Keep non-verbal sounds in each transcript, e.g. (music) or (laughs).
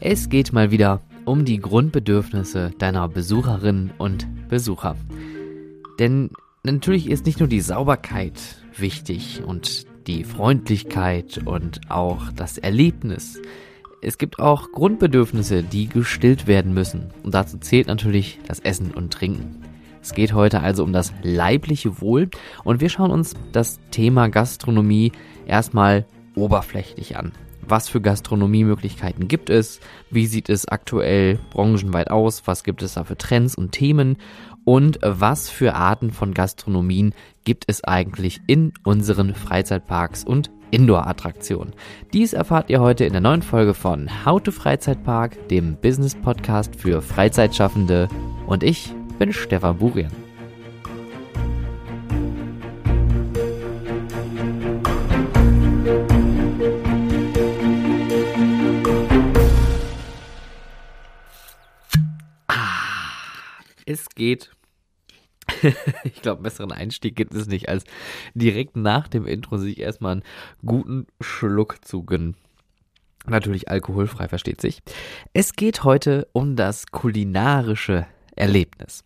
Es geht mal wieder um die Grundbedürfnisse deiner Besucherinnen und Besucher. Denn natürlich ist nicht nur die Sauberkeit wichtig und die Freundlichkeit und auch das Erlebnis. Es gibt auch Grundbedürfnisse, die gestillt werden müssen. Und dazu zählt natürlich das Essen und Trinken. Es geht heute also um das leibliche Wohl und wir schauen uns das Thema Gastronomie erstmal oberflächlich an. Was für Gastronomiemöglichkeiten gibt es? Wie sieht es aktuell branchenweit aus? Was gibt es da für Trends und Themen? Und was für Arten von Gastronomien gibt es eigentlich in unseren Freizeitparks und Indoor-Attraktionen? Dies erfahrt ihr heute in der neuen Folge von How to Freizeitpark, dem Business-Podcast für Freizeitschaffende. Und ich bin Stefan Burian. Es geht. (laughs) ich glaube, besseren Einstieg gibt es nicht, als direkt nach dem Intro sich erstmal einen guten Schluck zu gönnen. Natürlich alkoholfrei, versteht sich. Es geht heute um das kulinarische Erlebnis.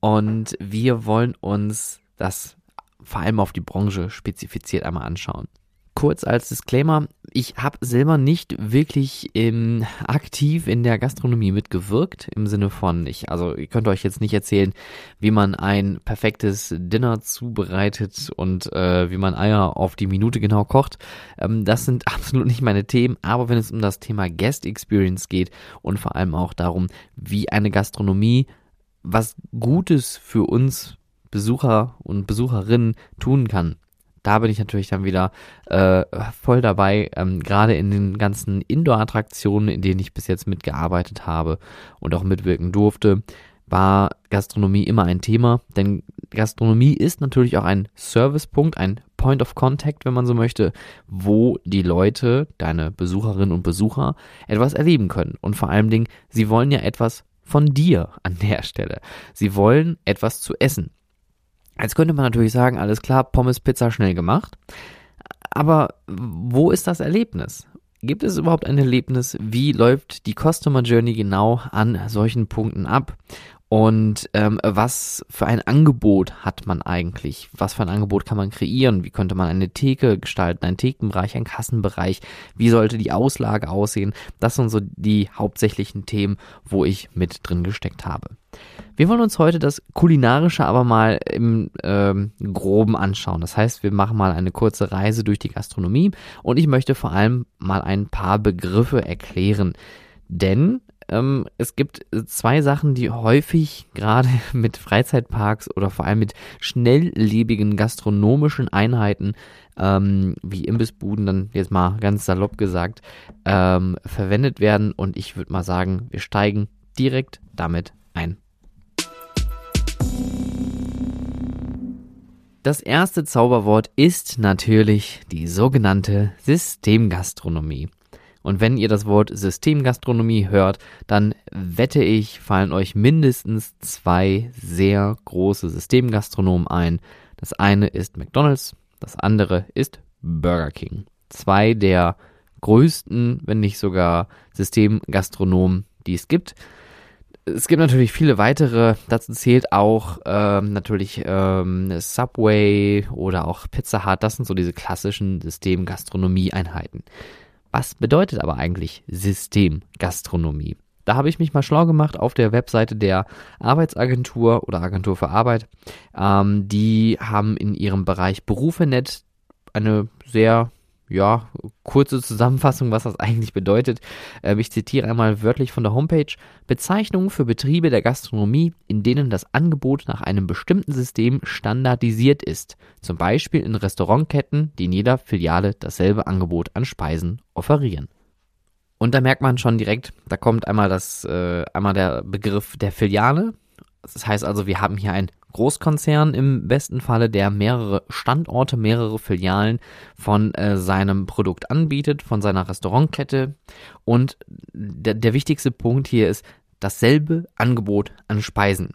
Und wir wollen uns das vor allem auf die Branche spezifiziert einmal anschauen kurz als Disclaimer, ich habe selber nicht wirklich ähm, aktiv in der Gastronomie mitgewirkt, im Sinne von, ich, also ihr könnt euch jetzt nicht erzählen, wie man ein perfektes Dinner zubereitet und äh, wie man Eier auf die Minute genau kocht. Ähm, das sind (laughs) absolut nicht meine Themen, aber wenn es um das Thema Guest Experience geht und vor allem auch darum, wie eine Gastronomie was Gutes für uns Besucher und Besucherinnen tun kann, da bin ich natürlich dann wieder äh, voll dabei, ähm, gerade in den ganzen Indoor-Attraktionen, in denen ich bis jetzt mitgearbeitet habe und auch mitwirken durfte, war Gastronomie immer ein Thema, denn Gastronomie ist natürlich auch ein Servicepunkt, ein Point of Contact, wenn man so möchte, wo die Leute, deine Besucherinnen und Besucher, etwas erleben können. Und vor allen Dingen, sie wollen ja etwas von dir an der Stelle. Sie wollen etwas zu essen. Jetzt könnte man natürlich sagen, alles klar, Pommes, Pizza schnell gemacht. Aber wo ist das Erlebnis? Gibt es überhaupt ein Erlebnis? Wie läuft die Customer Journey genau an solchen Punkten ab? Und ähm, was für ein Angebot hat man eigentlich? Was für ein Angebot kann man kreieren? Wie könnte man eine Theke gestalten, einen Thekenbereich, einen Kassenbereich? Wie sollte die Auslage aussehen? Das sind so die hauptsächlichen Themen, wo ich mit drin gesteckt habe. Wir wollen uns heute das Kulinarische aber mal im ähm, Groben anschauen. Das heißt, wir machen mal eine kurze Reise durch die Gastronomie und ich möchte vor allem mal ein paar Begriffe erklären. Denn ähm, es gibt zwei Sachen, die häufig gerade (laughs) mit Freizeitparks oder vor allem mit schnelllebigen gastronomischen Einheiten ähm, wie Imbissbuden, dann jetzt mal ganz salopp gesagt, ähm, verwendet werden. Und ich würde mal sagen, wir steigen direkt damit ein. Das erste Zauberwort ist natürlich die sogenannte Systemgastronomie. Und wenn ihr das Wort Systemgastronomie hört, dann wette ich, fallen euch mindestens zwei sehr große Systemgastronomen ein. Das eine ist McDonald's, das andere ist Burger King. Zwei der größten, wenn nicht sogar Systemgastronomen, die es gibt. Es gibt natürlich viele weitere, dazu zählt auch ähm, natürlich ähm, Subway oder auch Pizza Hut, das sind so diese klassischen Systemgastronomie-Einheiten. Was bedeutet aber eigentlich Systemgastronomie? Da habe ich mich mal schlau gemacht auf der Webseite der Arbeitsagentur oder Agentur für Arbeit. Ähm, die haben in ihrem Bereich Berufenet eine sehr ja, kurze Zusammenfassung, was das eigentlich bedeutet. Ähm, ich zitiere einmal wörtlich von der Homepage. Bezeichnungen für Betriebe der Gastronomie, in denen das Angebot nach einem bestimmten System standardisiert ist. Zum Beispiel in Restaurantketten, die in jeder Filiale dasselbe Angebot an Speisen offerieren. Und da merkt man schon direkt, da kommt einmal das, äh, einmal der Begriff der Filiale. Das heißt also, wir haben hier ein Großkonzern im besten Falle, der mehrere Standorte, mehrere Filialen von äh, seinem Produkt anbietet, von seiner Restaurantkette. Und der, der wichtigste Punkt hier ist dasselbe Angebot an Speisen.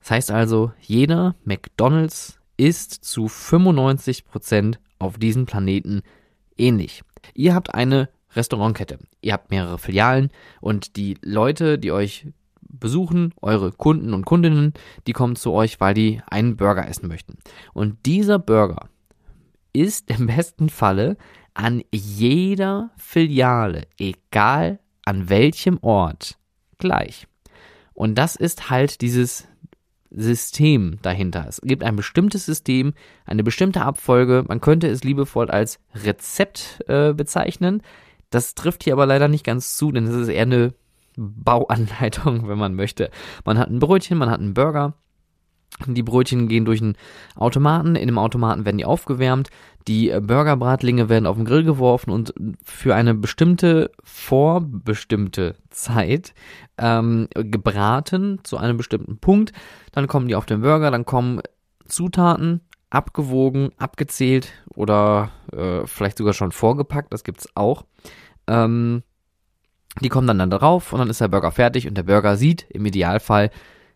Das heißt also, jeder McDonald's ist zu 95 Prozent auf diesem Planeten ähnlich. Ihr habt eine Restaurantkette. Ihr habt mehrere Filialen und die Leute, die euch besuchen, eure Kunden und Kundinnen, die kommen zu euch, weil die einen Burger essen möchten. Und dieser Burger ist im besten Falle an jeder Filiale, egal an welchem Ort, gleich. Und das ist halt dieses System dahinter. Es gibt ein bestimmtes System, eine bestimmte Abfolge. Man könnte es liebevoll als Rezept äh, bezeichnen. Das trifft hier aber leider nicht ganz zu, denn es ist eher eine Bauanleitung, (laughs) wenn man möchte. Man hat ein Brötchen, man hat einen Burger. Die Brötchen gehen durch einen Automaten. In dem Automaten werden die aufgewärmt. Die Burgerbratlinge werden auf den Grill geworfen und für eine bestimmte, vorbestimmte Zeit ähm, gebraten zu einem bestimmten Punkt. Dann kommen die auf den Burger, dann kommen Zutaten, abgewogen, abgezählt oder äh, vielleicht sogar schon vorgepackt, das gibt's auch. Ähm, die kommen dann, dann drauf und dann ist der Burger fertig und der Burger sieht im Idealfall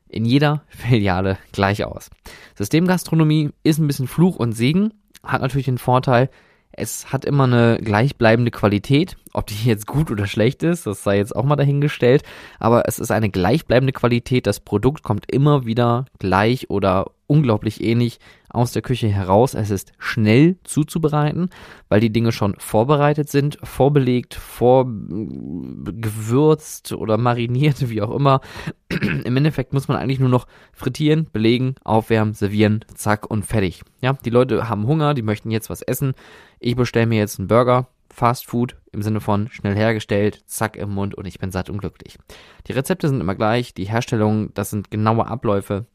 in jeder (laughs) Filiale gleich aus. Systemgastronomie ist ein bisschen Fluch und Segen, hat natürlich den Vorteil, es hat immer eine gleichbleibende Qualität. Ob die (laughs) jetzt gut oder schlecht ist, das sei jetzt auch mal dahingestellt. Aber es ist eine gleichbleibende Qualität. Das Produkt kommt immer wieder gleich oder unglaublich ähnlich aus der Küche heraus. Es ist schnell zuzubereiten, weil die Dinge schon vorbereitet sind, vorbelegt, vorgewürzt oder mariniert, wie auch immer. (clears throat) Im Endeffekt muss man eigentlich nur noch frittieren, belegen, aufwärmen, servieren, zack und fertig. Ja, die Leute haben Hunger, die möchten jetzt was essen. Ich bestelle mir jetzt einen Burger, Fast Food im Sinne von schnell hergestellt, zack im Mund und ich bin satt und glücklich. Die Rezepte sind immer gleich, die Herstellung, das sind genaue Abläufe,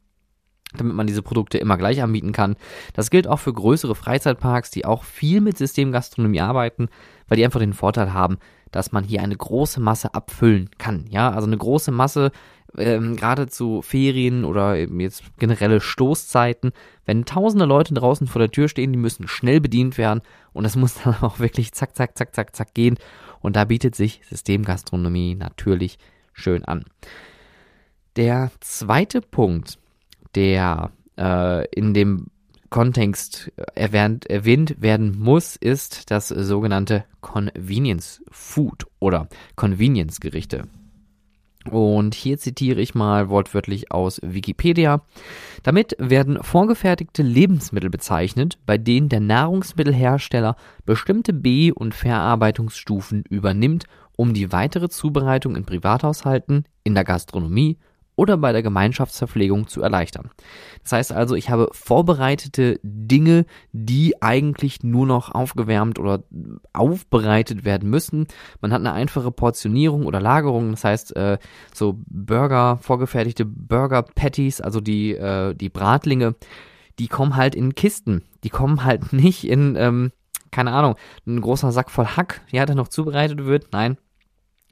damit man diese Produkte immer gleich anbieten kann. Das gilt auch für größere Freizeitparks, die auch viel mit Systemgastronomie arbeiten, weil die einfach den Vorteil haben, dass man hier eine große Masse abfüllen kann. Ja, also eine große Masse, ähm, gerade zu Ferien oder eben jetzt generelle Stoßzeiten, wenn tausende Leute draußen vor der Tür stehen, die müssen schnell bedient werden und es (laughs) muss dann auch wirklich zack, zack, zack, zack, zack gehen. Und da bietet sich Systemgastronomie natürlich schön an. Der zweite Punkt, der äh, in dem Kontext erwähnt, erwähnt werden muss, ist das sogenannte Convenience Food oder Convenience Gerichte. Und hier zitiere ich mal wortwörtlich aus Wikipedia. Damit werden vorgefertigte Lebensmittel bezeichnet, bei denen der Nahrungsmittelhersteller bestimmte B- und Verarbeitungsstufen übernimmt, um die weitere Zubereitung in Privathaushalten, in der Gastronomie oder bei der Gemeinschaftsverpflegung zu erleichtern. Das heißt also, ich habe vorbereitete Dinge, die eigentlich nur noch aufgewärmt oder aufbereitet werden müssen. Man hat eine einfache Portionierung oder Lagerung, das heißt äh, so Burger, vorgefertigte Burger Patties, also die, äh, die Bratlinge, die kommen halt in Kisten. Die kommen halt (laughs) nicht in, ähm, keine Ahnung, ein großer Sack voll Hack, ja, der noch zubereitet wird. Nein,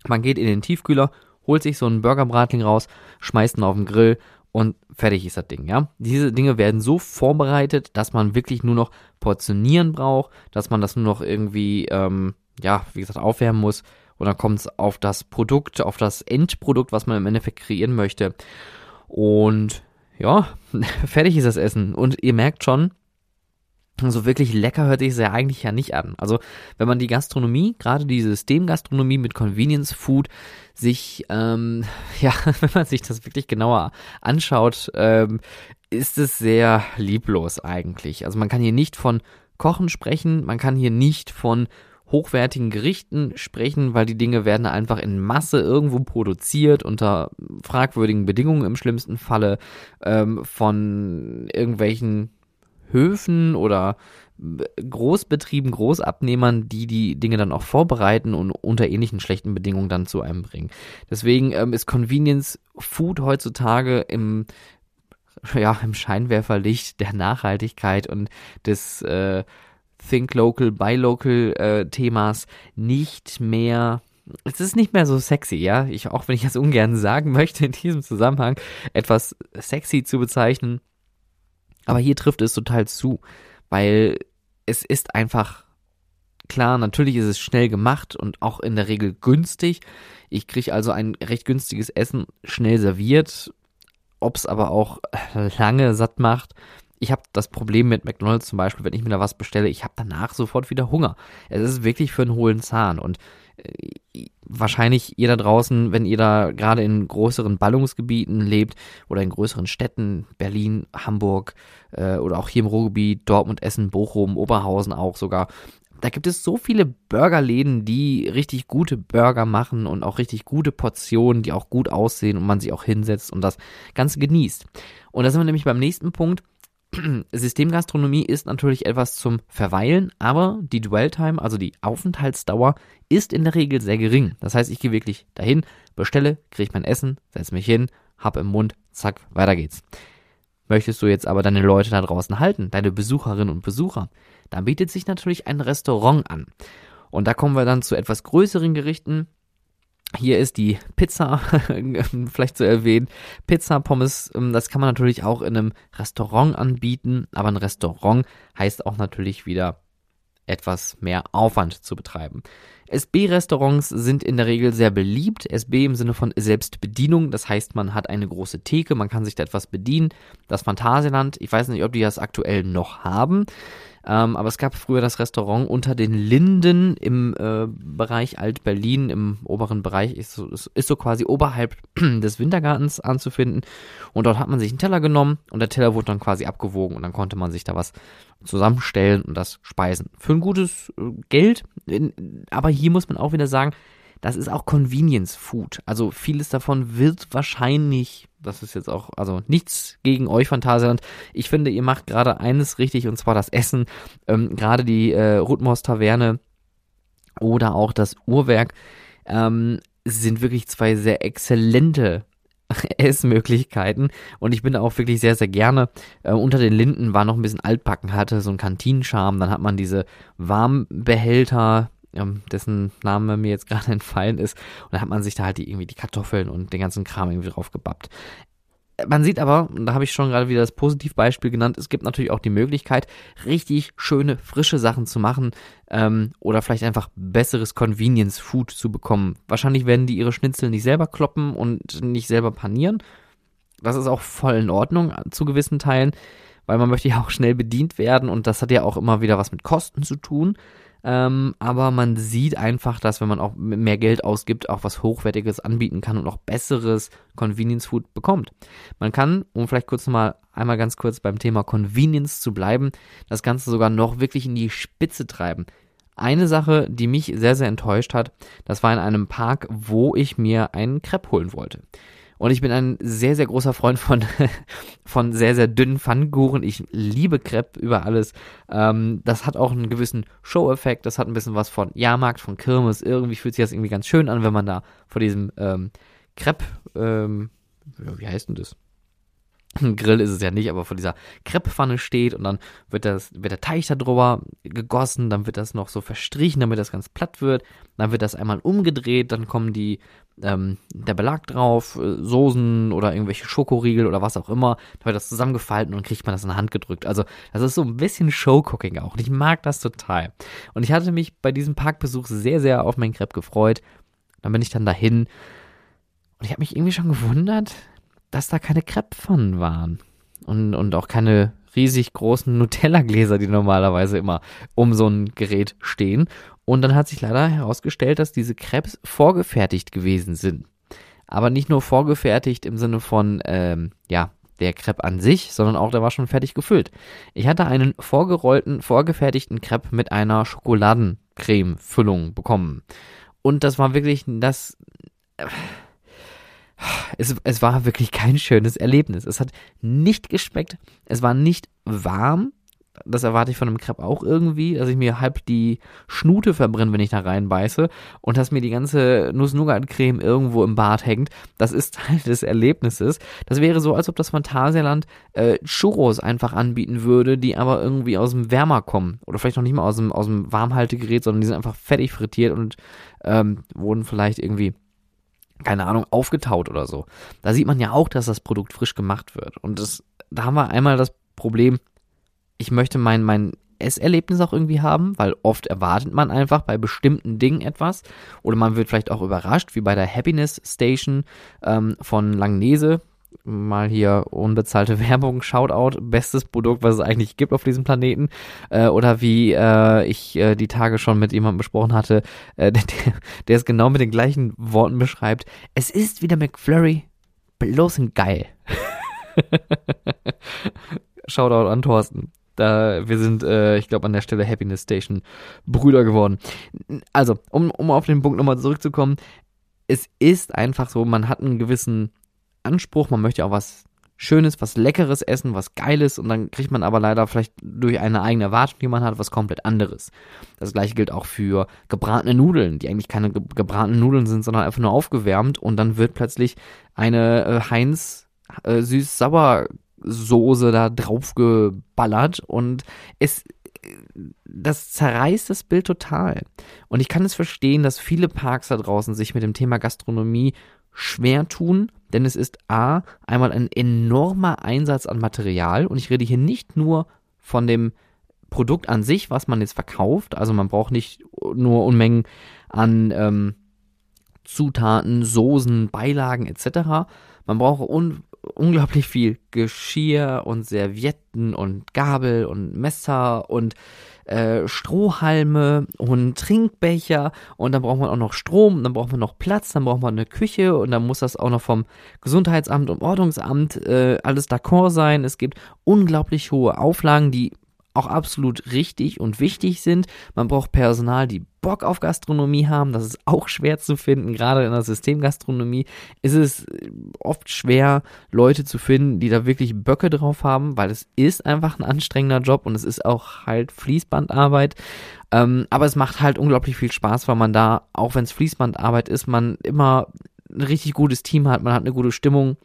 man geht in den Tiefkühler, holt sich so einen Burgerbratling raus, schmeißt ihn auf den Grill und fertig ist das Ding, ja. Diese Dinge werden so vorbereitet, dass man wirklich nur noch portionieren braucht, dass man das nur noch irgendwie, ähm, ja, wie gesagt, aufwärmen muss und dann kommt es auf das Produkt, auf das Endprodukt, was man im Endeffekt kreieren möchte. Und ja, (laughs) fertig ist das Essen. Und ihr merkt schon, so wirklich lecker hört sich es ja eigentlich ja nicht an. Also wenn man die Gastronomie, gerade die Systemgastronomie mit Convenience Food, sich, ähm, (laughs) ja, (laughs) wenn man sich das wirklich genauer anschaut, ähm, ist es sehr lieblos eigentlich. Also man kann hier nicht von Kochen sprechen, man kann hier nicht von hochwertigen Gerichten sprechen, weil die Dinge werden einfach in Masse irgendwo produziert, unter fragwürdigen Bedingungen im schlimmsten Falle, ähm, von irgendwelchen Höfen oder Großbetrieben, Großabnehmern, die die Dinge dann auch vorbereiten und unter ähnlichen schlechten Bedingungen dann zu einem bringen. Deswegen ähm, ist Convenience Food heutzutage im ja, im Scheinwerferlicht der Nachhaltigkeit und des äh, Think Local, Buy Local äh, Themas nicht mehr es ist nicht mehr so sexy, ja. Ich, auch wenn ich das ungern sagen (laughs) möchte in diesem Zusammenhang, etwas sexy zu bezeichnen, aber hier trifft es total zu, weil es ist einfach klar, natürlich ist es schnell gemacht und auch in der Regel günstig. Ich kriege also ein recht günstiges Essen schnell serviert, ob es aber auch (laughs) lange satt macht. Ich habe das Problem mit McDonald's zum Beispiel, wenn ich mir da was bestelle, ich habe danach sofort wieder Hunger. Es ist wirklich für einen hohlen Zahn und wahrscheinlich ihr da draußen, wenn ihr da gerade in größeren Ballungsgebieten lebt oder in größeren Städten, Berlin, Hamburg äh, oder auch hier im Ruhrgebiet, Dortmund, Essen, Bochum, Oberhausen auch sogar. Da gibt es so viele Burgerläden, die richtig gute Burger machen und auch richtig gute Portionen, die auch gut aussehen und man sich auch hinsetzt und das Ganze genießt. Und da sind wir nämlich beim nächsten Punkt. Systemgastronomie ist natürlich etwas zum Verweilen, aber die Dwelltime, also die Aufenthaltsdauer, ist in der Regel sehr gering. Das heißt, ich gehe wirklich dahin, bestelle, kriege mein Essen, setze mich hin, hab im Mund, zack, weiter geht's. Möchtest du jetzt aber deine Leute da draußen halten, deine Besucherinnen und Besucher, dann bietet sich natürlich ein Restaurant an. Und da kommen wir dann zu etwas größeren Gerichten, hier ist die Pizza, (laughs) vielleicht zu erwähnen. Pizza, Pommes, ähm, das kann man natürlich auch in einem Restaurant anbieten, aber ein Restaurant heißt auch natürlich wieder etwas mehr Aufwand zu betreiben. SB-Restaurants sind in der Regel sehr beliebt. SB im Sinne von Selbstbedienung, das heißt, man hat eine große Theke, man kann sich da etwas bedienen. Das Phantasialand, ich weiß nicht, ob die das aktuell noch haben. Ähm, aber es gab früher das Restaurant unter den Linden im äh, Bereich Alt-Berlin, im oberen Bereich, ist so, ist so quasi oberhalb (clears throat) des Wintergartens anzufinden. Und dort hat man sich einen Teller genommen und der Teller wurde dann quasi abgewogen und dann konnte man sich da was zusammenstellen und das speisen. Für ein gutes äh, Geld, aber hier muss man auch wieder sagen, das ist auch Convenience Food. Also vieles davon wird wahrscheinlich, das ist jetzt auch, also nichts gegen euch Phantasialand. Ich finde, ihr macht gerade eines richtig und zwar das Essen. Ähm, gerade die äh, Rutmos Taverne oder auch das Uhrwerk ähm, sind wirklich zwei sehr exzellente (laughs) Essmöglichkeiten und ich bin da auch wirklich sehr, sehr gerne. Äh, unter den Linden war noch ein bisschen altbacken, hatte so einen Kantinenscharme, dann hat man diese Warmbehälter, ähm, dessen Name mir jetzt (laughs) gerade entfallen ist. Und da hat man sich da halt die, irgendwie die Kartoffeln und den ganzen Kram irgendwie drauf gebappt. Man sieht aber, und da habe ich schon gerade wieder das Positivbeispiel genannt, es gibt natürlich auch die Möglichkeit, richtig schöne, frische Sachen zu machen ähm, oder vielleicht einfach besseres Convenience Food zu bekommen. Wahrscheinlich werden die ihre Schnitzel nicht selber kloppen und nicht selber panieren. Das ist auch voll in Ordnung zu gewissen Teilen, weil man möchte ja auch schnell bedient werden und das hat ja auch immer wieder was mit Kosten zu tun. Ähm, aber man sieht einfach, dass wenn man auch mehr Geld ausgibt, auch was Hochwertiges anbieten kann und auch besseres Convenience Food bekommt. Man kann, um vielleicht kurz nochmal einmal ganz kurz beim Thema Convenience zu bleiben, das Ganze sogar noch wirklich in die Spitze treiben. Eine Sache, die mich sehr, sehr enttäuscht hat, das war in einem Park, wo ich mir einen Crepe holen wollte. Und ich bin ein sehr, sehr großer Freund von, (laughs) von sehr, sehr dünnen Pfannkuchen. Ich liebe Crepe über alles. Ähm, das hat auch einen gewissen Show-Effekt. Das hat ein bisschen was von Jahrmarkt, von Kirmes. Irgendwie fühlt sich das irgendwie ganz schön an, wenn man da vor diesem ähm, Crepe, ähm, wie heißt denn das? Ein Grill ist es ja nicht, aber vor dieser Krepppfanne steht und dann wird das, wird der Teig da drüber gegossen, dann wird das noch so verstrichen, damit das ganz platt wird, dann wird das einmal umgedreht, dann kommen die, ähm, der Belag drauf, äh, Soßen oder irgendwelche Schokoriegel oder was auch immer, dann wird das zusammengefalten und kriegt man das in die Hand gedrückt. Also, das ist so ein bisschen Showcooking auch und ich mag das total. Und ich hatte mich bei diesem Parkbesuch sehr, sehr auf meinen Crepe gefreut. Dann bin ich dann dahin und ich habe mich irgendwie schon gewundert, dass da keine Krepppfannen waren. Und, und auch keine riesig großen Nutella-Gläser, die normalerweise immer um so ein Gerät stehen. Und dann hat sich leider herausgestellt, dass diese Crepes vorgefertigt gewesen sind. Aber nicht nur vorgefertigt im Sinne von, ähm, ja, der Crepe an sich, sondern auch der war schon fertig gefüllt. Ich hatte einen vorgerollten, vorgefertigten Crepe mit einer Schokoladencreme-Füllung bekommen. Und das war wirklich das. Äh, es, es war wirklich kein schönes Erlebnis. Es hat nicht geschmeckt. Es war nicht warm. Das erwarte ich von einem Crepe auch irgendwie, dass ich mir halb die Schnute verbrenne, wenn ich da reinbeiße und dass mir die ganze Nuss-Nougat-Creme irgendwo im Bart hängt. Das ist (laughs) Teil des Erlebnisses. Das wäre so, als ob das Phantasialand äh, Churros einfach anbieten würde, die aber irgendwie aus dem Wärmer kommen. Oder vielleicht noch nicht mal aus dem, aus dem Warmhaltegerät, sondern die sind einfach fertig frittiert und ähm, wurden vielleicht irgendwie keine Ahnung, aufgetaut oder so. Da sieht man ja auch, dass das Produkt frisch gemacht wird. Und das, da haben wir einmal das Problem, ich möchte mein, mein Esserlebnis auch irgendwie haben, weil oft erwartet man einfach bei bestimmten Dingen etwas oder man wird vielleicht auch überrascht, wie bei der Happiness Station ähm, von Langnese. Mal hier unbezahlte (laughs) Werbung, Shoutout, bestes Produkt, was es eigentlich gibt auf diesem Planeten. Äh, oder wie äh, ich äh, die Tage schon mit jemandem besprochen hatte, äh, (laughs) der, der es genau mit den gleichen Worten beschreibt. Es ist wieder McFlurry, bloß ein geil. (laughs) Shoutout an Thorsten. Da, wir sind, äh, ich glaube, an der Stelle Happiness Station Brüder geworden. Also, um, um auf den Punkt nochmal zurückzukommen, es ist einfach so, man hat einen gewissen Anspruch, man möchte auch was Schönes, was Leckeres essen, was Geiles. Und dann kriegt man aber leider vielleicht durch eine eigene Erwartung, die man hat, was komplett anderes. Das gleiche gilt auch für gebratene Nudeln, die eigentlich keine ge gebratenen Nudeln sind, sondern einfach nur aufgewärmt. Und dann wird plötzlich eine äh, Heinz äh, süß-sauer Soße da drauf geballert und es das zerreißt das Bild total. Und ich kann es verstehen, dass viele Parks da draußen sich mit dem Thema Gastronomie schwer tun, denn es ist A, einmal ein enormer Einsatz an Material und ich rede hier nicht nur von dem Produkt an sich, was man jetzt verkauft, also man braucht nicht nur Unmengen an ähm, Zutaten, Soßen, Beilagen etc. Man braucht un unglaublich viel Geschirr und Servietten und Gabel und Messer und äh, Strohhalme und Trinkbecher und dann braucht man auch noch Strom, dann braucht man noch Platz, dann braucht man eine Küche und dann muss das auch noch vom Gesundheitsamt und Ordnungsamt äh, alles d'accord sein. Es gibt unglaublich hohe Auflagen, die auch absolut richtig und wichtig sind. Man braucht Personal, die Bock auf Gastronomie haben. Das ist auch schwer zu finden. Gerade in der Systemgastronomie ist es oft schwer, Leute zu finden, die da wirklich Böcke drauf haben, weil es ist einfach ein anstrengender Job und es ist auch halt Fließbandarbeit. Ähm, aber es macht halt unglaublich viel Spaß, weil man da, auch wenn es Fließbandarbeit ist, man immer ein richtig gutes Team hat, man hat eine gute Stimmung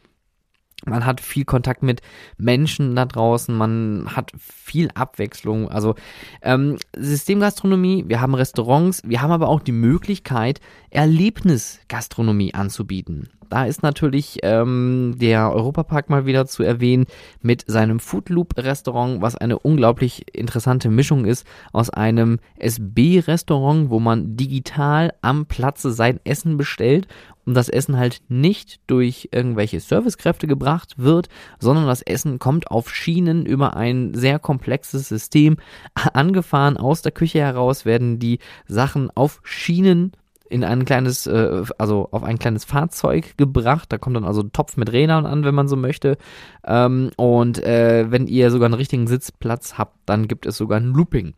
man hat viel Kontakt mit Menschen da draußen, man hat viel Abwechslung. Also ähm, Systemgastronomie, wir haben Restaurants, wir haben aber auch die Möglichkeit, Erlebnisgastronomie anzubieten. Da ist natürlich ähm, der Europapark mal wieder zu erwähnen mit seinem Foodloop Restaurant, was eine unglaublich interessante Mischung ist aus einem SB-Restaurant, wo man digital am Platze sein Essen bestellt und das Essen halt nicht durch irgendwelche Servicekräfte gebracht wird, sondern das Essen kommt auf Schienen über ein sehr komplexes System (laughs) angefahren. Aus der Küche heraus werden die Sachen auf Schienen in ein kleines, äh, also auf ein kleines Fahrzeug gebracht. Da kommt dann also ein Topf mit Rädern an, wenn man so möchte. Ähm, und äh, wenn ihr sogar einen richtigen Sitzplatz habt, dann gibt es sogar ein Looping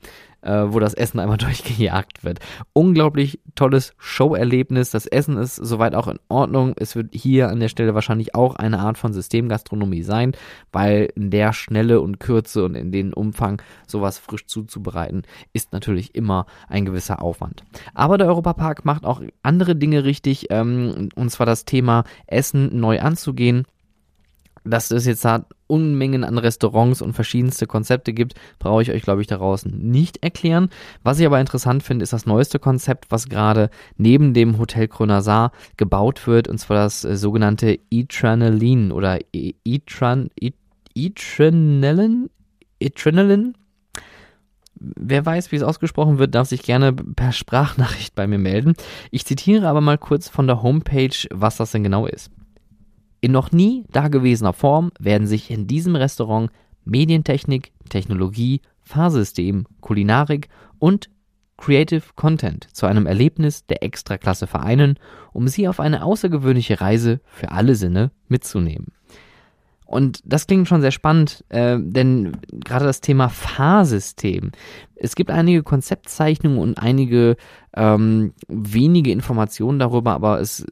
äh, wo das Essen einmal (laughs) durchgejagt wird. Unglaublich tolles Showerlebnis. Das Essen ist soweit auch in Ordnung. Es wird hier an der Stelle wahrscheinlich auch eine Art von Systemgastronomie sein, weil in der Schnelle und Kürze und in den Umfang sowas frisch zuzubereiten, ist natürlich immer ein gewisser Aufwand. Aber der Europapark macht auch andere Dinge richtig, ähm, und zwar das Thema Essen neu anzugehen dass es jetzt da Unmengen an Restaurants und verschiedenste Konzepte gibt, brauche ich euch, glaube ich, daraus nicht erklären. Was ich aber interessant finde, ist das neueste Konzept, was gerade neben dem Hotel Kronasar gebaut wird, und zwar das äh, sogenannte E-Tranalin oder E-Tran, E-Tranalin, E-Tranalin. Wer weiß, wie es ausgesprochen wird, darf sich gerne per Sprachnachricht bei mir melden. Ich zitiere aber mal kurz von der Homepage, was das denn genau ist. In noch nie dagewesener Form werden sich in diesem Restaurant Medientechnik, Technologie, Fahrsystem, Kulinarik und Creative Content zu einem Erlebnis der Extraklasse vereinen, um sie auf eine außergewöhnliche Reise für alle Sinne mitzunehmen. Und das klingt schon sehr spannend, äh, denn gerade das Thema Fahrsystem. Es gibt einige Konzeptzeichnungen und einige ähm, wenige Informationen darüber, aber es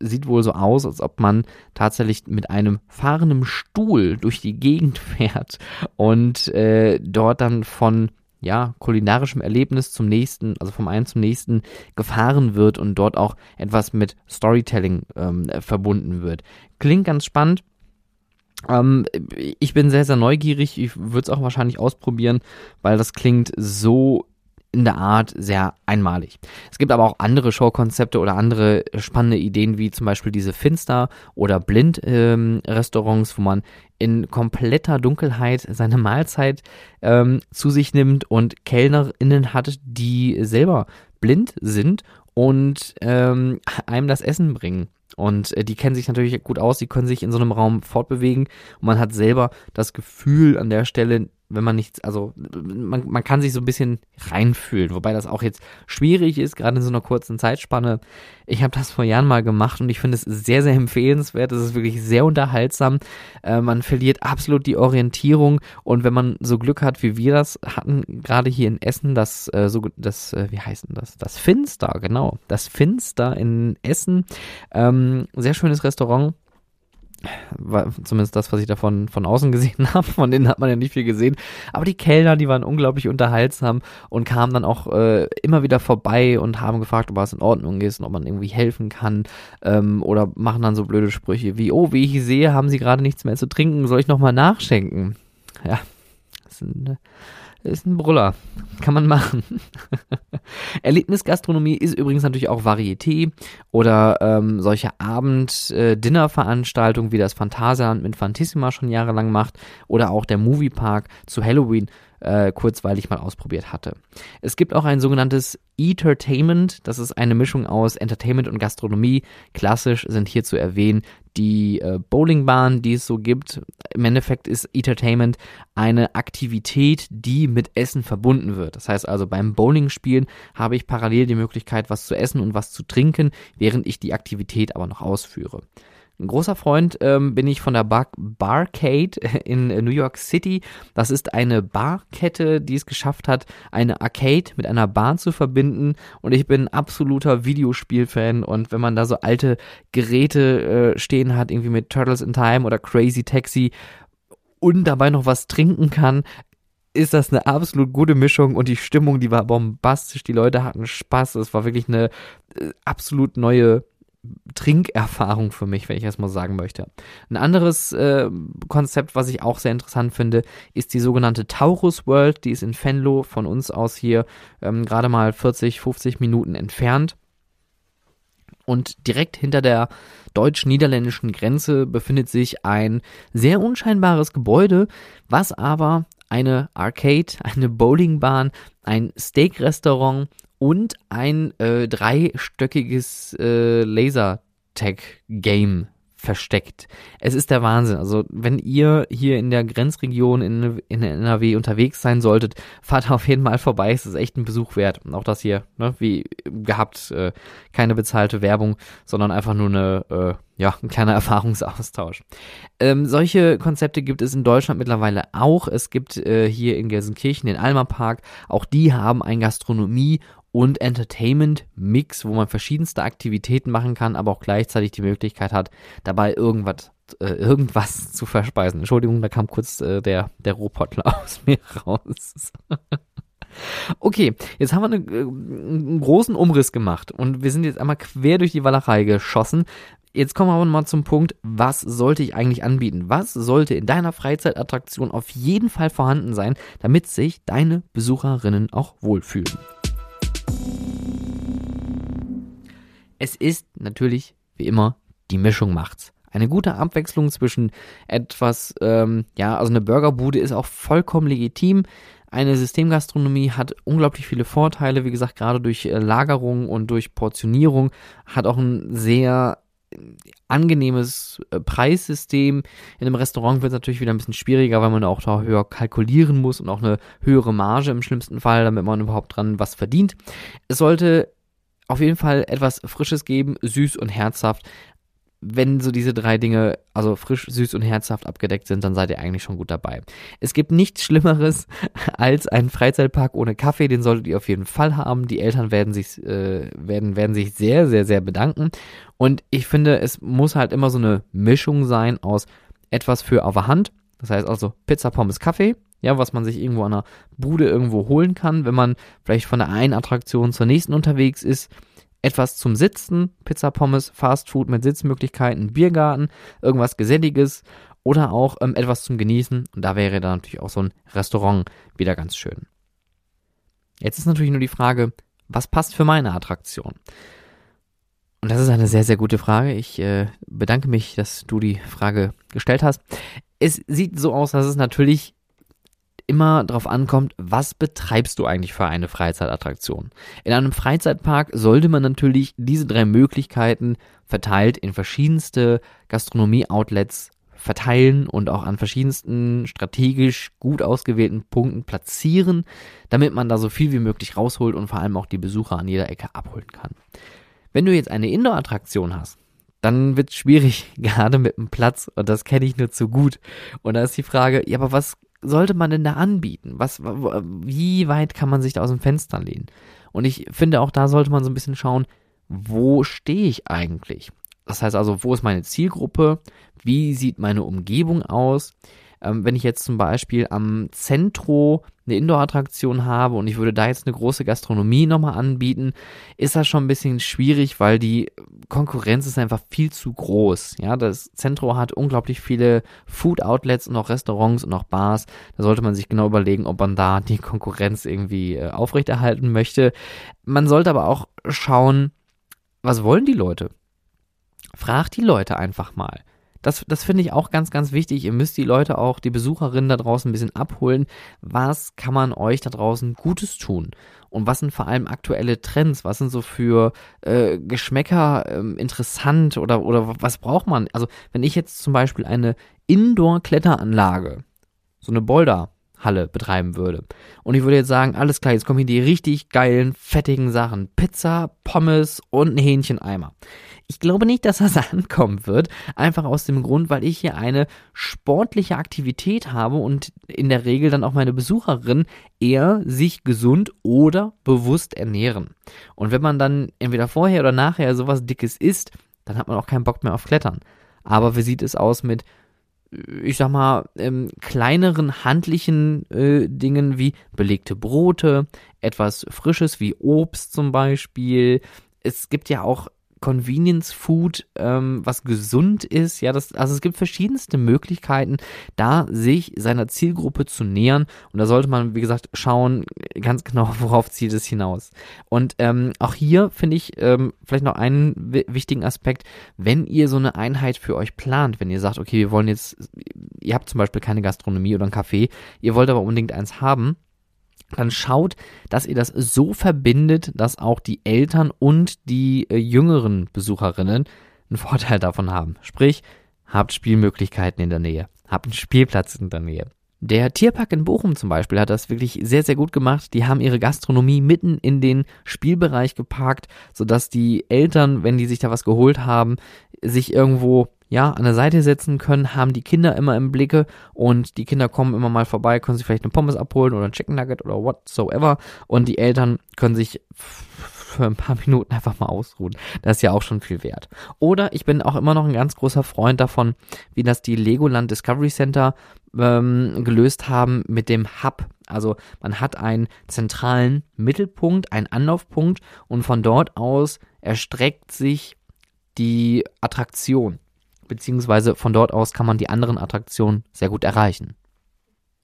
sieht wohl so aus, als ob man tatsächlich mit einem fahrenden Stuhl durch die Gegend (laughs) fährt und äh, dort dann von ja, kulinarischem Erlebnis zum nächsten, also vom einen zum nächsten gefahren wird und dort auch etwas mit Storytelling ähm, verbunden wird. Klingt ganz spannend. Ähm, ich bin sehr, sehr neugierig. Ich würde es auch wahrscheinlich ausprobieren, weil das klingt so in der Art sehr einmalig. Es gibt aber auch andere Showkonzepte oder andere spannende Ideen, wie zum Beispiel diese Finster- oder Blind-Restaurants, ähm, wo man in kompletter Dunkelheit seine Mahlzeit ähm, zu sich nimmt und KellnerInnen hat, die selber blind sind und ähm, einem das Essen bringen. Und äh, die kennen sich natürlich gut aus, die können sich in so einem Raum fortbewegen und man hat selber das Gefühl an der Stelle, wenn man nichts, also man, man kann sich so ein bisschen reinfühlen, wobei das auch jetzt schwierig ist, gerade in so einer kurzen Zeitspanne. Ich habe das vor Jahren mal gemacht und ich finde es sehr, sehr empfehlenswert. Es ist wirklich sehr unterhaltsam. Äh, man verliert absolut die Orientierung und wenn man so Glück hat, wie wir das hatten, gerade hier in Essen, das, äh, so, das, äh, wie heißt denn das? Das Finster, genau. Das Finster in Essen. Ähm, sehr schönes Restaurant zumindest das, was ich davon von außen gesehen (laughs) habe. Von denen hat man ja nicht viel gesehen. Aber die Kellner, die waren unglaublich unterhaltsam und kamen dann auch äh, immer wieder vorbei und haben gefragt, ob was in Ordnung ist und ob man irgendwie helfen kann. Ähm, oder machen dann so blöde Sprüche wie, oh, wie ich sehe, haben sie gerade nichts mehr zu trinken, soll ich nochmal nachschenken? Ja, das sind äh, ist ein Brüller. Kann man machen. (laughs) Erlebnisgastronomie ist übrigens natürlich auch Varieté oder ähm, solche Abend-Dinner-Veranstaltungen, wie das Phantasialand mit Fantissima schon jahrelang macht oder auch der Moviepark zu Halloween äh, kurzweilig mal ausprobiert hatte. Es gibt auch ein sogenanntes Entertainment, das ist eine Mischung aus Entertainment und Gastronomie. Klassisch sind hier zu erwähnen die äh, Bowlingbahn, die es so gibt. Im Endeffekt ist Entertainment eine Aktivität, die mit Essen verbunden wird. Das heißt also beim Bowling-Spielen habe ich parallel die Möglichkeit, was zu essen und was zu trinken, während ich die Aktivität aber noch ausführe. Ein großer Freund ähm, bin ich von der Bar Barcade (laughs) in New York City. Das ist eine Barkette, die es geschafft hat, eine Arcade mit einer Bar zu verbinden. Und ich bin absoluter Videospielfan. Und wenn man da so alte Geräte äh, stehen hat, irgendwie mit Turtles in Time oder Crazy Taxi und dabei noch was trinken kann, ist das eine absolut gute Mischung und die Stimmung, die war bombastisch, die Leute hatten Spaß, es war wirklich eine äh, absolut neue Trinkerfahrung für mich, wenn ich das mal sagen möchte. Ein anderes äh, Konzept, was ich auch sehr interessant finde, ist die sogenannte Taurus World. Die ist in Venlo von uns aus hier ähm, gerade mal 40, 50 Minuten entfernt. Und direkt hinter der deutsch-niederländischen Grenze befindet sich ein sehr unscheinbares Gebäude, was aber eine Arcade, (laughs) eine Bowlingbahn, ein Steak-Restaurant und ein äh, dreistöckiges äh, Laser-Tag-Game versteckt. Es ist der Wahnsinn. Also, wenn ihr hier in der Grenzregion in, in NRW unterwegs sein solltet, fahrt (laughs) auf jeden Fall vorbei. Es ist echt ein Besuch wert. Und auch das hier, ne, wie gehabt, äh, keine bezahlte Werbung, sondern einfach nur eine, äh, ja, ein kleiner (laughs) Erfahrungsaustausch. Ähm, solche Konzepte gibt es in Deutschland mittlerweile auch. Es gibt äh, hier in Gelsenkirchen den Alma Park. Auch die haben ein Gastronomie- und Entertainment-Mix, wo man verschiedenste Aktivitäten machen kann, aber auch gleichzeitig die Möglichkeit hat, dabei irgendwas, äh, irgendwas (laughs) zu verspeisen. Entschuldigung, da kam kurz äh, der, der Rohpottler (laughs) aus mir raus. (laughs) okay, jetzt haben wir eine, äh, einen großen Umriss gemacht und wir sind jetzt einmal quer durch die Walachei geschossen. Jetzt kommen wir aber mal zum Punkt, was sollte ich eigentlich anbieten? Was sollte in deiner Freizeitattraktion auf jeden Fall vorhanden sein, damit sich deine Besucherinnen auch wohlfühlen? Es ist natürlich, wie immer, die Mischung macht's. Eine gute Abwechslung zwischen etwas, ähm, ja, also eine Burgerbude ist auch vollkommen legitim. Eine Systemgastronomie hat unglaublich viele Vorteile, wie gesagt, gerade durch äh, Lagerung und durch Portionierung, hat auch ein sehr äh, angenehmes äh, Preissystem. In einem Restaurant wird es natürlich wieder ein bisschen schwieriger, weil man auch da höher kalkulieren muss und auch eine höhere Marge im schlimmsten Fall, damit man überhaupt dran was verdient. Es sollte auf jeden Fall etwas Frisches geben, süß und herzhaft. Wenn so diese drei Dinge, also frisch, süß und herzhaft abgedeckt sind, dann seid ihr eigentlich schon gut dabei. Es gibt nichts Schlimmeres (laughs) als einen Freizeitpark ohne Kaffee, den solltet ihr auf jeden Fall haben. Die Eltern werden sich, äh, werden, werden sich sehr, sehr, sehr bedanken. Und ich finde, es muss halt immer so eine Mischung sein aus etwas für auf Hand. Das heißt also Pizza, Pommes, Kaffee ja, was man sich irgendwo an einer Bude irgendwo holen kann, wenn man vielleicht von der einen Attraktion zur nächsten unterwegs ist. Etwas zum Sitzen, Pizza, Pommes, Fast Food mit Sitzmöglichkeiten, Biergarten, irgendwas Geselliges oder auch ähm, etwas zum Genießen. Und da wäre dann natürlich auch so ein Restaurant wieder ganz schön. Jetzt ist natürlich nur die Frage, was passt für meine Attraktion? Und das ist eine sehr, sehr gute Frage. Ich äh, bedanke mich, dass du die Frage gestellt hast. Es sieht so aus, dass es natürlich immer darauf ankommt, was betreibst du eigentlich für eine Freizeitattraktion. In einem Freizeitpark sollte man natürlich diese drei Möglichkeiten verteilt in verschiedenste Gastronomie-Outlets verteilen und auch an verschiedensten strategisch gut ausgewählten Punkten platzieren, damit man da so viel wie möglich rausholt und vor allem auch die Besucher an jeder Ecke abholen kann. Wenn du jetzt eine Indoor-Attraktion hast, dann wird es schwierig, (laughs) gerade mit dem Platz, und das kenne ich nur zu gut. Und da ist die Frage, ja, aber was sollte man denn da anbieten? Was, wie weit kann man sich da aus dem Fenster lehnen? Und ich finde, auch da sollte man so ein bisschen schauen, wo stehe ich eigentlich? Das heißt also, wo ist meine Zielgruppe? Wie sieht meine Umgebung aus? Ähm, wenn ich jetzt zum Beispiel am Zentro eine Indoor-Attraktion habe und ich würde da jetzt eine große Gastronomie nochmal anbieten, ist das schon ein bisschen schwierig, weil die Konkurrenz ist einfach viel zu groß. Ja, das Zentro hat unglaublich viele Food-Outlets und auch Restaurants und auch Bars. Da sollte man sich genau überlegen, ob man da die Konkurrenz irgendwie äh, aufrechterhalten möchte. Man sollte aber auch schauen, was wollen die Leute? Fragt die Leute einfach mal. Das, das finde ich auch ganz, ganz wichtig. Ihr müsst die Leute auch, die Besucherinnen da draußen ein bisschen abholen. Was kann man euch da draußen Gutes tun? Und was sind vor allem aktuelle Trends? Was sind so für äh, Geschmäcker ähm, interessant oder, oder was braucht man? Also, wenn ich jetzt zum Beispiel eine Indoor-Kletteranlage, so eine Boulder, Halle betreiben würde. Und ich würde jetzt sagen, alles klar, jetzt kommen hier die richtig geilen, fettigen Sachen. Pizza, Pommes und ein Hähncheneimer. Ich glaube nicht, dass das (laughs) ankommen wird, einfach aus dem Grund, weil ich hier eine sportliche Aktivität habe und in der Regel dann auch meine Besucherinnen eher sich gesund oder bewusst ernähren. Und wenn man dann entweder vorher oder nachher sowas Dickes isst, dann hat man auch keinen Bock mehr auf Klettern. Aber wie sieht es aus mit ich sag mal, ähm, kleineren handlichen äh, Dingen wie belegte Brote, etwas Frisches wie Obst zum Beispiel. Es gibt ja auch Convenience Food, ähm, was gesund ist. Ja, das, also es gibt verschiedenste Möglichkeiten, da sich seiner Zielgruppe zu nähern. Und da sollte man, wie gesagt, schauen, ganz genau, (laughs) worauf zielt es hinaus. Und ähm, auch hier finde ich ähm, vielleicht noch einen wichtigen Aspekt, wenn ihr so eine Einheit für euch plant, wenn ihr sagt, okay, wir wollen jetzt, ihr habt zum Beispiel keine Gastronomie oder ein Café, ihr wollt aber unbedingt eins haben, dann schaut, dass ihr das so verbindet, dass auch die Eltern und die äh, jüngeren Besucherinnen einen Vorteil davon haben. Sprich, habt Spielmöglichkeiten in der Nähe, habt einen Spielplatz in der Nähe. Der Tierpark in Bochum zum Beispiel hat das wirklich sehr, sehr gut gemacht. Die haben ihre Gastronomie mitten in den Spielbereich geparkt, sodass die Eltern, wenn die sich da was geholt haben, sich irgendwo ja, an der Seite setzen können, haben die Kinder immer im Blicke und die Kinder kommen immer mal vorbei, können sich vielleicht eine Pommes abholen oder ein Chicken Nugget oder whatsoever und die Eltern können sich für ein paar (laughs) Minuten einfach mal ausruhen. Das ist ja auch schon viel wert. Oder ich bin auch immer noch ein ganz großer Freund davon, wie das die Legoland Discovery Center ähm, gelöst haben mit dem Hub. Also man hat einen zentralen Mittelpunkt, einen Anlaufpunkt und von dort aus erstreckt sich die Attraktion beziehungsweise von dort aus kann man die anderen Attraktionen sehr gut erreichen.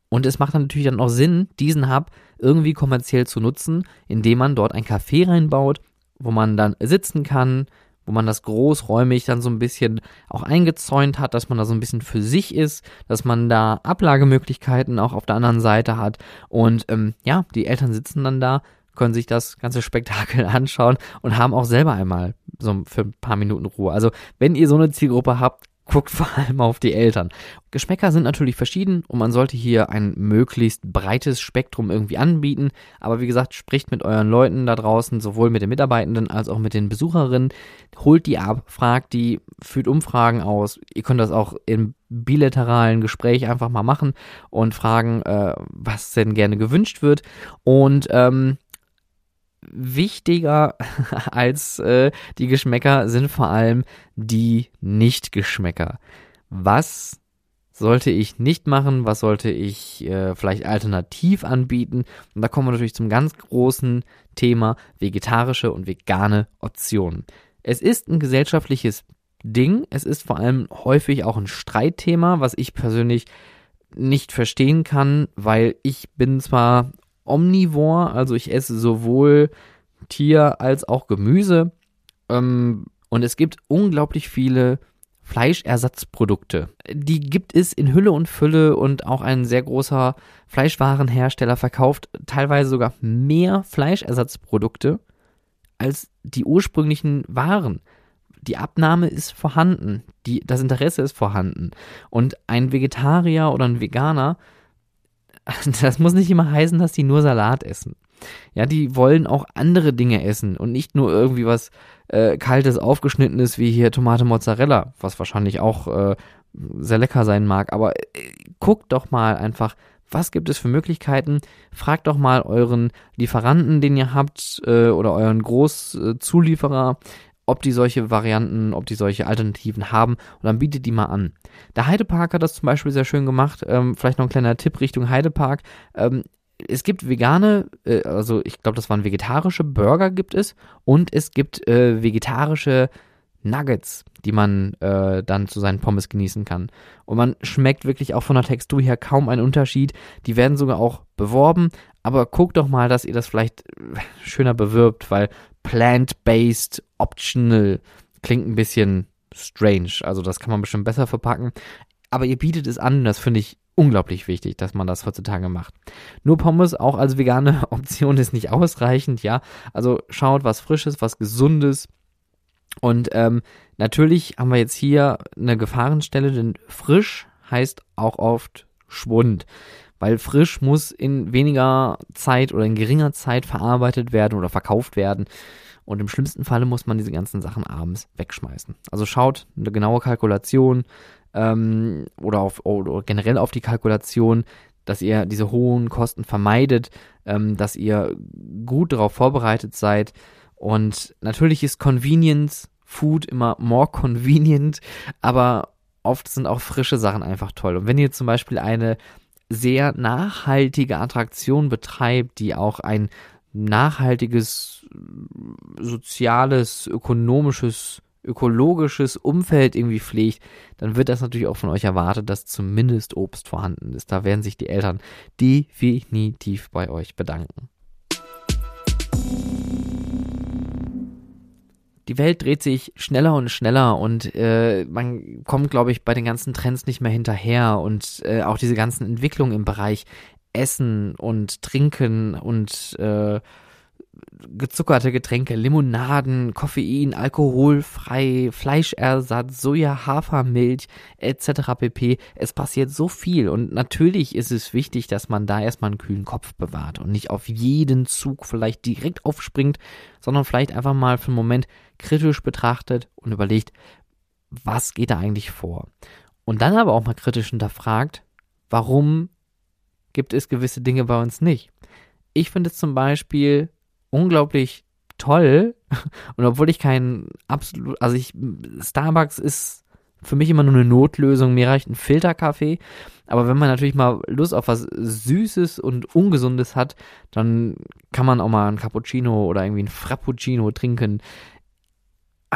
Und es macht dann natürlich dann auch Sinn, diesen Hub irgendwie kommerziell zu nutzen, indem man dort ein Café reinbaut, wo man dann sitzen kann, wo man das großräumig dann so ein bisschen auch eingezäunt hat, dass man da so ein bisschen für sich ist, dass man da Ablagemöglichkeiten auch auf der anderen Seite hat und ähm, ja, die Eltern sitzen dann da, können sich das ganze Spektakel (laughs) anschauen und haben auch selber einmal so für ein paar Minuten Ruhe. Also wenn ihr so eine Zielgruppe habt, guckt (laughs) vor allem auf die Eltern. Geschmäcker sind natürlich verschieden und man sollte hier ein möglichst breites Spektrum irgendwie anbieten. Aber wie gesagt, spricht mit euren Leuten da draußen, sowohl mit den Mitarbeitenden als auch mit den Besucherinnen. Holt die ab, fragt die, führt Umfragen aus. Ihr könnt das auch im bilateralen Gespräch einfach mal machen und fragen, äh, was denn gerne gewünscht wird. Und ähm, wichtiger (laughs) als äh, die Geschmäcker sind vor allem die Nicht-Geschmäcker. Was sollte ich nicht machen? Was sollte ich äh, vielleicht alternativ anbieten? Und da kommen wir natürlich zum ganz großen Thema vegetarische und vegane Optionen. Es ist ein gesellschaftliches Ding. Es ist vor allem häufig auch ein Streitthema, was ich persönlich nicht verstehen kann, weil ich bin zwar omnivor, also ich esse sowohl Tier als auch Gemüse. Ähm, und es gibt unglaublich viele Fleischersatzprodukte. Die gibt es in Hülle und Fülle und auch ein sehr großer Fleischwarenhersteller verkauft teilweise sogar mehr Fleischersatzprodukte als die ursprünglichen Waren. Die Abnahme ist vorhanden, die, das Interesse ist vorhanden. Und ein Vegetarier oder ein Veganer, (laughs) das muss nicht immer heißen, dass die nur Salat essen. Ja, die wollen auch andere Dinge essen und nicht nur irgendwie was äh, kaltes, aufgeschnittenes wie hier Tomate Mozzarella, was wahrscheinlich auch äh, sehr lecker sein mag. Aber äh, guckt doch mal einfach, was gibt es für Möglichkeiten? Fragt doch mal euren Lieferanten, den ihr habt, äh, oder euren Großzulieferer, ob die solche Varianten, ob die solche Alternativen haben und dann bietet die mal an. Der Heidepark hat das zum Beispiel sehr schön gemacht. Ähm, vielleicht noch ein kleiner Tipp Richtung Heidepark. Ähm, es gibt vegane, äh, also ich glaube, das waren vegetarische Burger gibt es und es gibt äh, vegetarische Nuggets, die man äh, dann zu seinen Pommes genießen kann. Und man schmeckt wirklich auch von der Textur her kaum einen Unterschied. Die werden sogar auch beworben, aber guckt doch mal, dass ihr das vielleicht äh, schöner bewirbt, weil plant-based, optional klingt ein bisschen strange. Also das kann man bestimmt besser verpacken. Aber ihr bietet es an, das finde ich unglaublich wichtig, dass man das heutzutage macht. Nur Pommes auch als vegane (laughs) Option ist nicht ausreichend, ja. Also schaut was Frisches, was Gesundes. Und ähm, natürlich haben wir jetzt hier eine Gefahrenstelle, denn frisch heißt auch oft Schwund. Weil frisch muss in weniger Zeit oder in geringer Zeit verarbeitet werden oder verkauft werden. Und im schlimmsten Falle muss man diese ganzen Sachen abends wegschmeißen. Also schaut eine genaue Kalkulation, ähm, oder, auf, oder generell auf die Kalkulation, dass ihr diese hohen Kosten vermeidet, ähm, dass ihr gut darauf vorbereitet seid. Und natürlich ist Convenience Food immer more convenient, aber oft sind auch frische Sachen einfach toll. Und wenn ihr zum Beispiel eine sehr nachhaltige Attraktion betreibt, die auch ein nachhaltiges, soziales, ökonomisches ökologisches Umfeld irgendwie pflegt, dann wird das natürlich auch von euch erwartet, dass zumindest Obst vorhanden ist. Da werden sich die Eltern definitiv bei euch bedanken. Die Welt dreht sich schneller und schneller und äh, man kommt, glaube ich, bei den ganzen Trends nicht mehr hinterher und äh, auch diese ganzen Entwicklungen im Bereich Essen und Trinken und äh, gezuckerte Getränke, Limonaden, Koffein, alkoholfrei, Fleischersatz, Soja, Hafermilch etc. pp. Es passiert so viel und natürlich ist es wichtig, dass man da erstmal einen kühlen Kopf bewahrt und nicht auf jeden Zug vielleicht direkt aufspringt, sondern vielleicht einfach mal für einen Moment kritisch betrachtet und überlegt, was geht da eigentlich vor? Und dann aber auch mal kritisch hinterfragt, warum gibt es gewisse Dinge bei uns nicht? Ich finde zum Beispiel unglaublich toll. (laughs) Und obwohl ich kein absolut, also ich, Starbucks ist für mich immer nur eine Notlösung. Mir reicht ein Filterkaffee. Aber wenn man natürlich mal Lust auf was Süßes und Ungesundes hat, dann kann man auch mal ein Cappuccino oder irgendwie ein Frappuccino trinken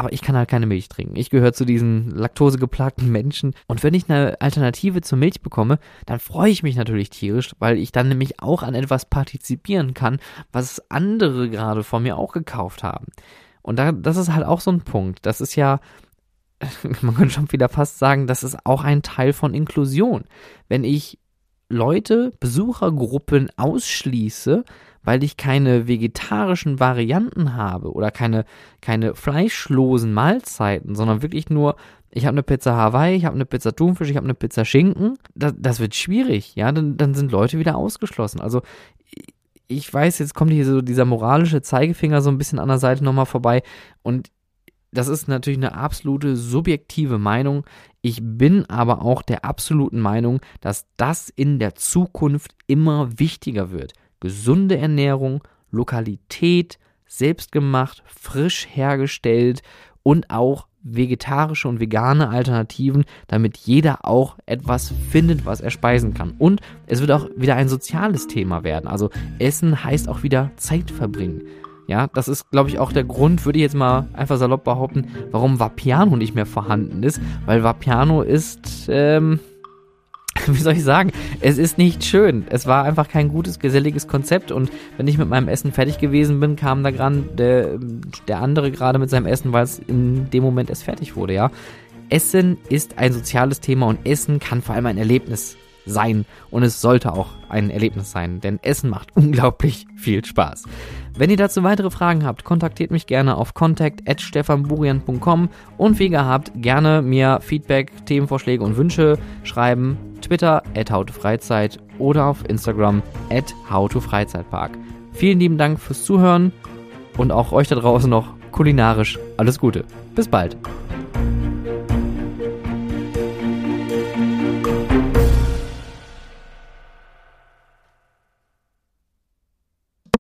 aber ich kann halt keine Milch trinken. Ich gehöre zu diesen laktosegeplagten Menschen. Und wenn ich eine Alternative zur Milch bekomme, dann freue ich mich natürlich tierisch, weil ich dann nämlich auch an etwas partizipieren kann, was andere gerade von mir auch gekauft haben. Und da, das ist halt auch so ein Punkt. Das ist ja, (laughs) man könnte schon wieder fast sagen, das ist auch ein Teil von Inklusion. Wenn ich Leute, Besuchergruppen ausschließe, weil ich keine vegetarischen Varianten habe oder keine, keine fleischlosen Mahlzeiten, sondern wirklich nur, ich habe eine Pizza Hawaii, ich habe eine Pizza Thunfisch, ich habe eine Pizza Schinken, das, das wird schwierig, ja, dann, dann sind Leute wieder ausgeschlossen. Also ich weiß, jetzt kommt hier so dieser moralische Zeigefinger so ein bisschen an der Seite nochmal vorbei und das ist natürlich eine absolute subjektive Meinung. Ich bin aber auch der absoluten Meinung, dass das in der Zukunft immer wichtiger wird gesunde Ernährung, Lokalität, selbstgemacht, frisch hergestellt und auch vegetarische und vegane Alternativen, damit jeder auch etwas findet, was er speisen kann. Und es wird auch wieder ein soziales Thema werden. Also Essen heißt auch wieder Zeit verbringen. Ja, das ist, glaube ich, auch der Grund, würde ich jetzt mal einfach salopp behaupten, warum Vapiano nicht mehr vorhanden ist. Weil Vapiano ist, ähm, (laughs) wie soll ich sagen, es ist nicht schön. Es war einfach kein gutes, geselliges Konzept und wenn ich mit meinem Essen fertig gewesen bin, kam da gerade der, der andere gerade mit seinem Essen, weil es in dem Moment erst fertig wurde, ja. Essen ist ein soziales Thema und Essen kann vor allem ein Erlebnis sein und es sollte auch ein Erlebnis sein, denn Essen macht (laughs) unglaublich viel Spaß. Wenn ihr dazu weitere Fragen habt, kontaktiert mich gerne auf contact@stefanburian.com und wie gehabt gerne mir Feedback, Themenvorschläge und Wünsche schreiben. Twitter at howtofreizeit oder auf Instagram at howtofreizeitpark. Vielen lieben Dank fürs Zuhören und auch euch da draußen noch kulinarisch alles Gute. Bis bald.